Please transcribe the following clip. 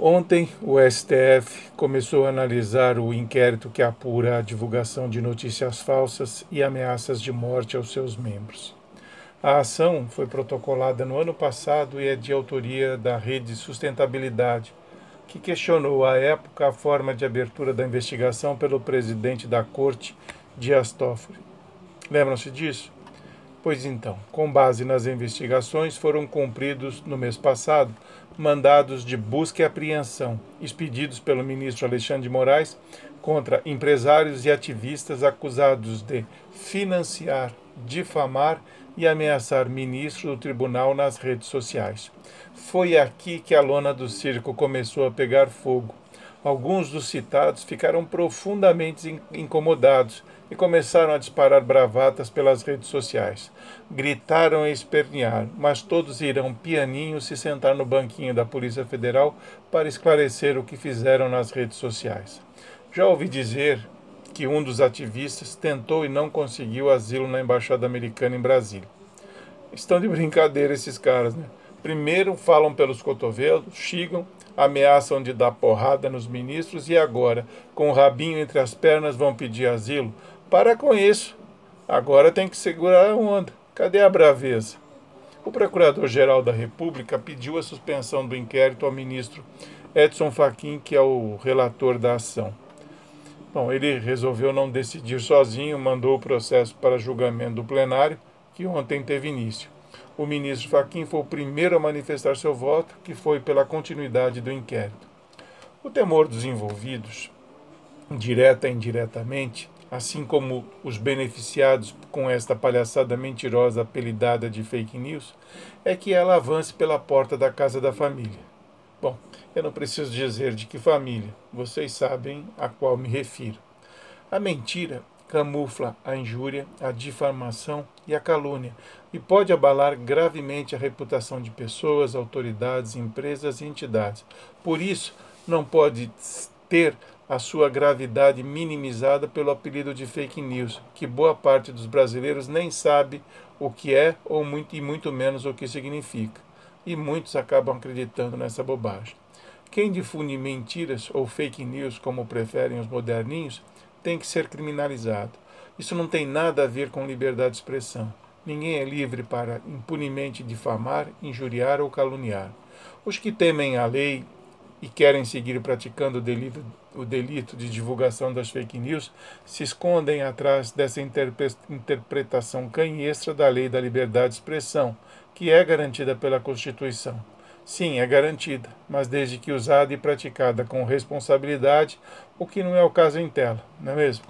Ontem, o STF começou a analisar o inquérito que apura a divulgação de notícias falsas e ameaças de morte aos seus membros. A ação foi protocolada no ano passado e é de autoria da Rede Sustentabilidade, que questionou à época a forma de abertura da investigação pelo presidente da Corte, Dias Toffoli. Lembram-se disso? Pois então, com base nas investigações, foram cumpridos no mês passado mandados de busca e apreensão expedidos pelo ministro Alexandre de Moraes contra empresários e ativistas acusados de financiar, difamar e ameaçar ministro do tribunal nas redes sociais. Foi aqui que a lona do circo começou a pegar fogo. Alguns dos citados ficaram profundamente incomodados e começaram a disparar bravatas pelas redes sociais. Gritaram e espernearam, mas todos irão pianinho se sentar no banquinho da Polícia Federal para esclarecer o que fizeram nas redes sociais. Já ouvi dizer que um dos ativistas tentou e não conseguiu asilo na Embaixada Americana em Brasília. Estão de brincadeira esses caras, né? Primeiro falam pelos cotovelos, xingam, ameaçam de dar porrada nos ministros e agora, com o rabinho entre as pernas, vão pedir asilo. Para com isso. Agora tem que segurar a onda. Cadê a braveza? O Procurador-Geral da República pediu a suspensão do inquérito ao ministro Edson Fachin, que é o relator da ação. Bom, ele resolveu não decidir sozinho, mandou o processo para julgamento do plenário, que ontem teve início. O ministro Fachin foi o primeiro a manifestar seu voto, que foi pela continuidade do inquérito. O temor dos envolvidos, direta e indiretamente, assim como os beneficiados com esta palhaçada mentirosa apelidada de fake news, é que ela avance pela porta da casa da família. Bom, eu não preciso dizer de que família, vocês sabem a qual me refiro. A mentira camufla a injúria, a difamação e a calúnia e pode abalar gravemente a reputação de pessoas, autoridades, empresas e entidades. Por isso, não pode ter a sua gravidade minimizada pelo apelido de fake news, que boa parte dos brasileiros nem sabe o que é ou muito e muito menos o que significa. E muitos acabam acreditando nessa bobagem. Quem difunde mentiras ou fake news, como preferem os moderninhos, tem que ser criminalizado. Isso não tem nada a ver com liberdade de expressão. Ninguém é livre para impunemente difamar, injuriar ou caluniar. Os que temem a lei e querem seguir praticando o delito, o delito de divulgação das fake news se escondem atrás dessa interpretação canhestra da lei da liberdade de expressão, que é garantida pela Constituição. Sim, é garantida, mas desde que usada e praticada com responsabilidade, o que não é o caso em tela, não é mesmo?